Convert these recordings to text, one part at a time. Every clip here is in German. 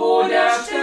Modesten.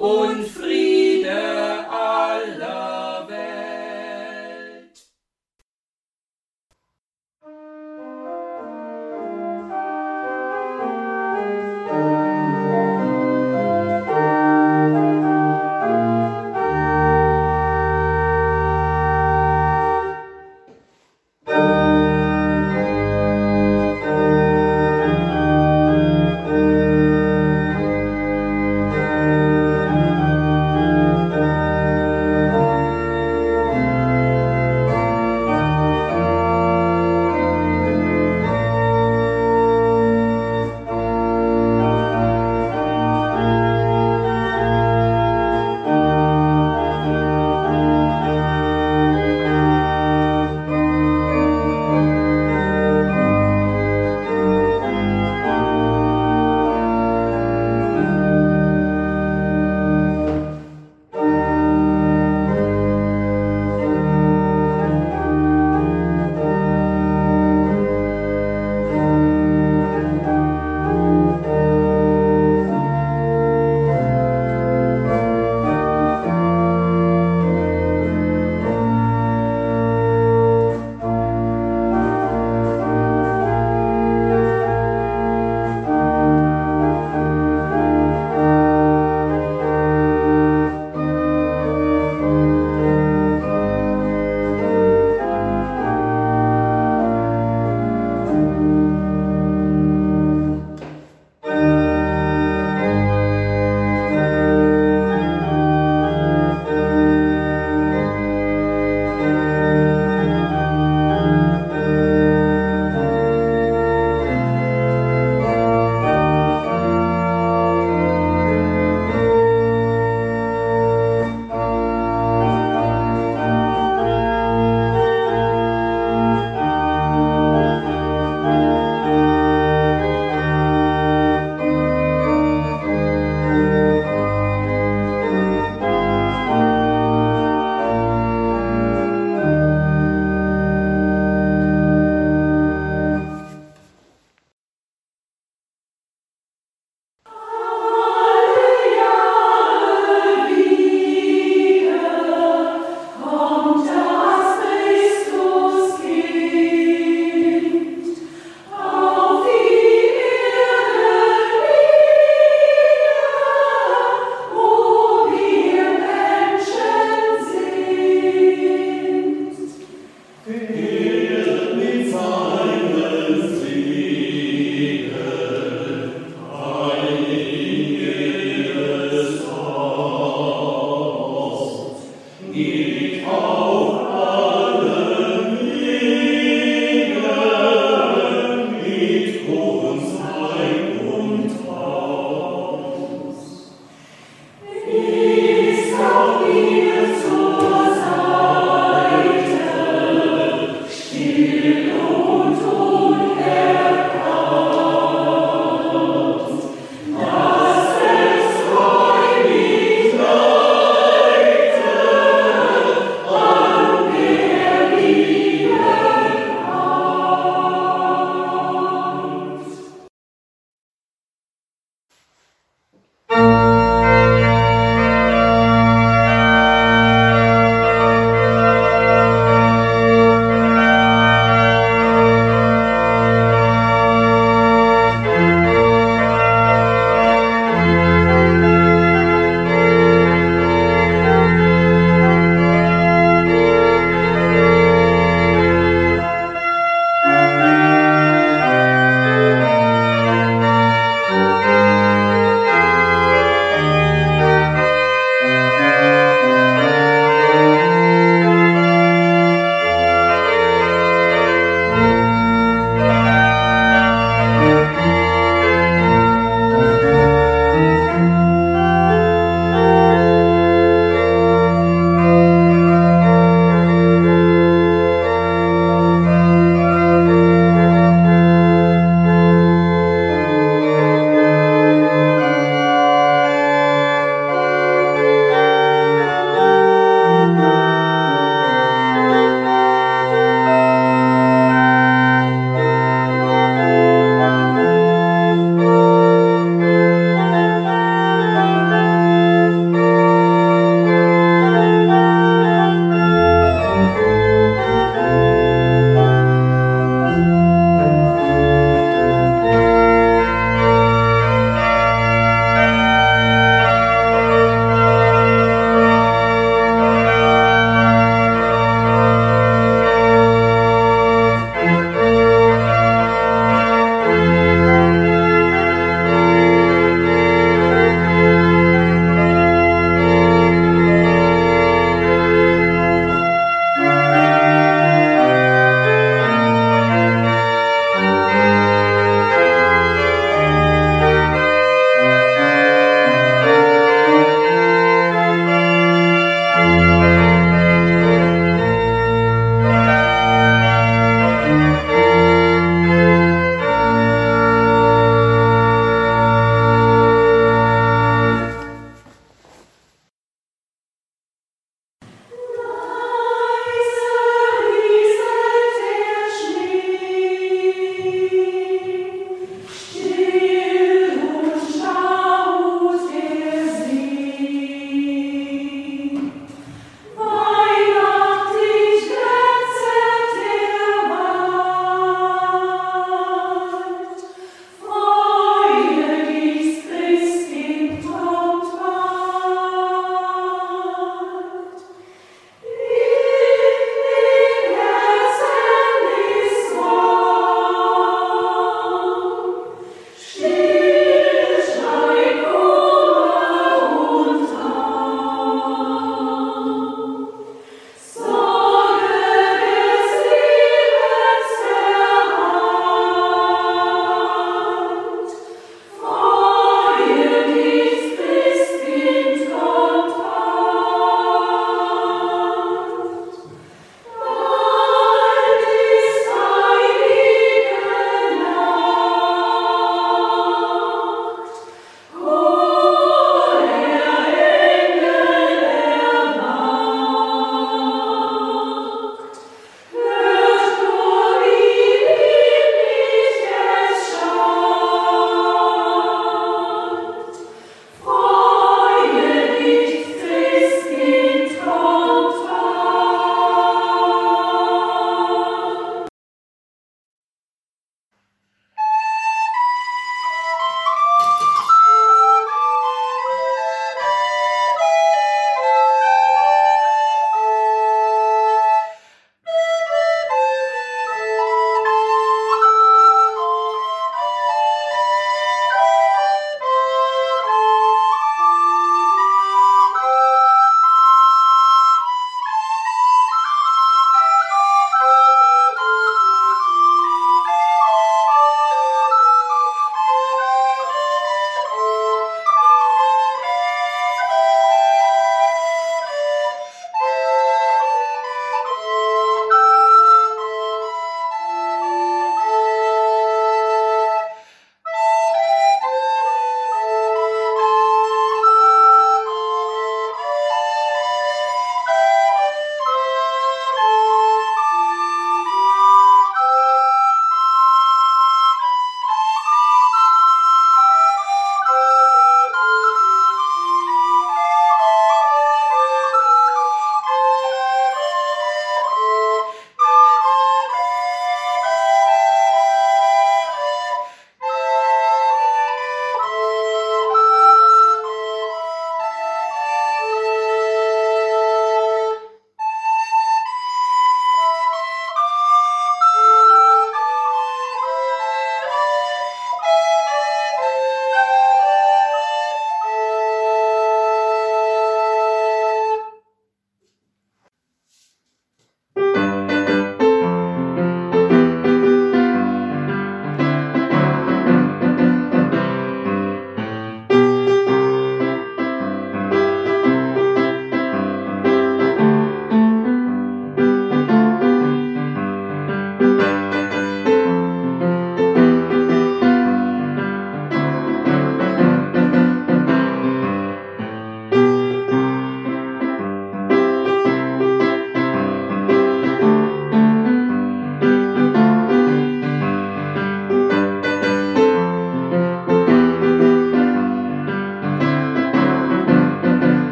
und Frieden.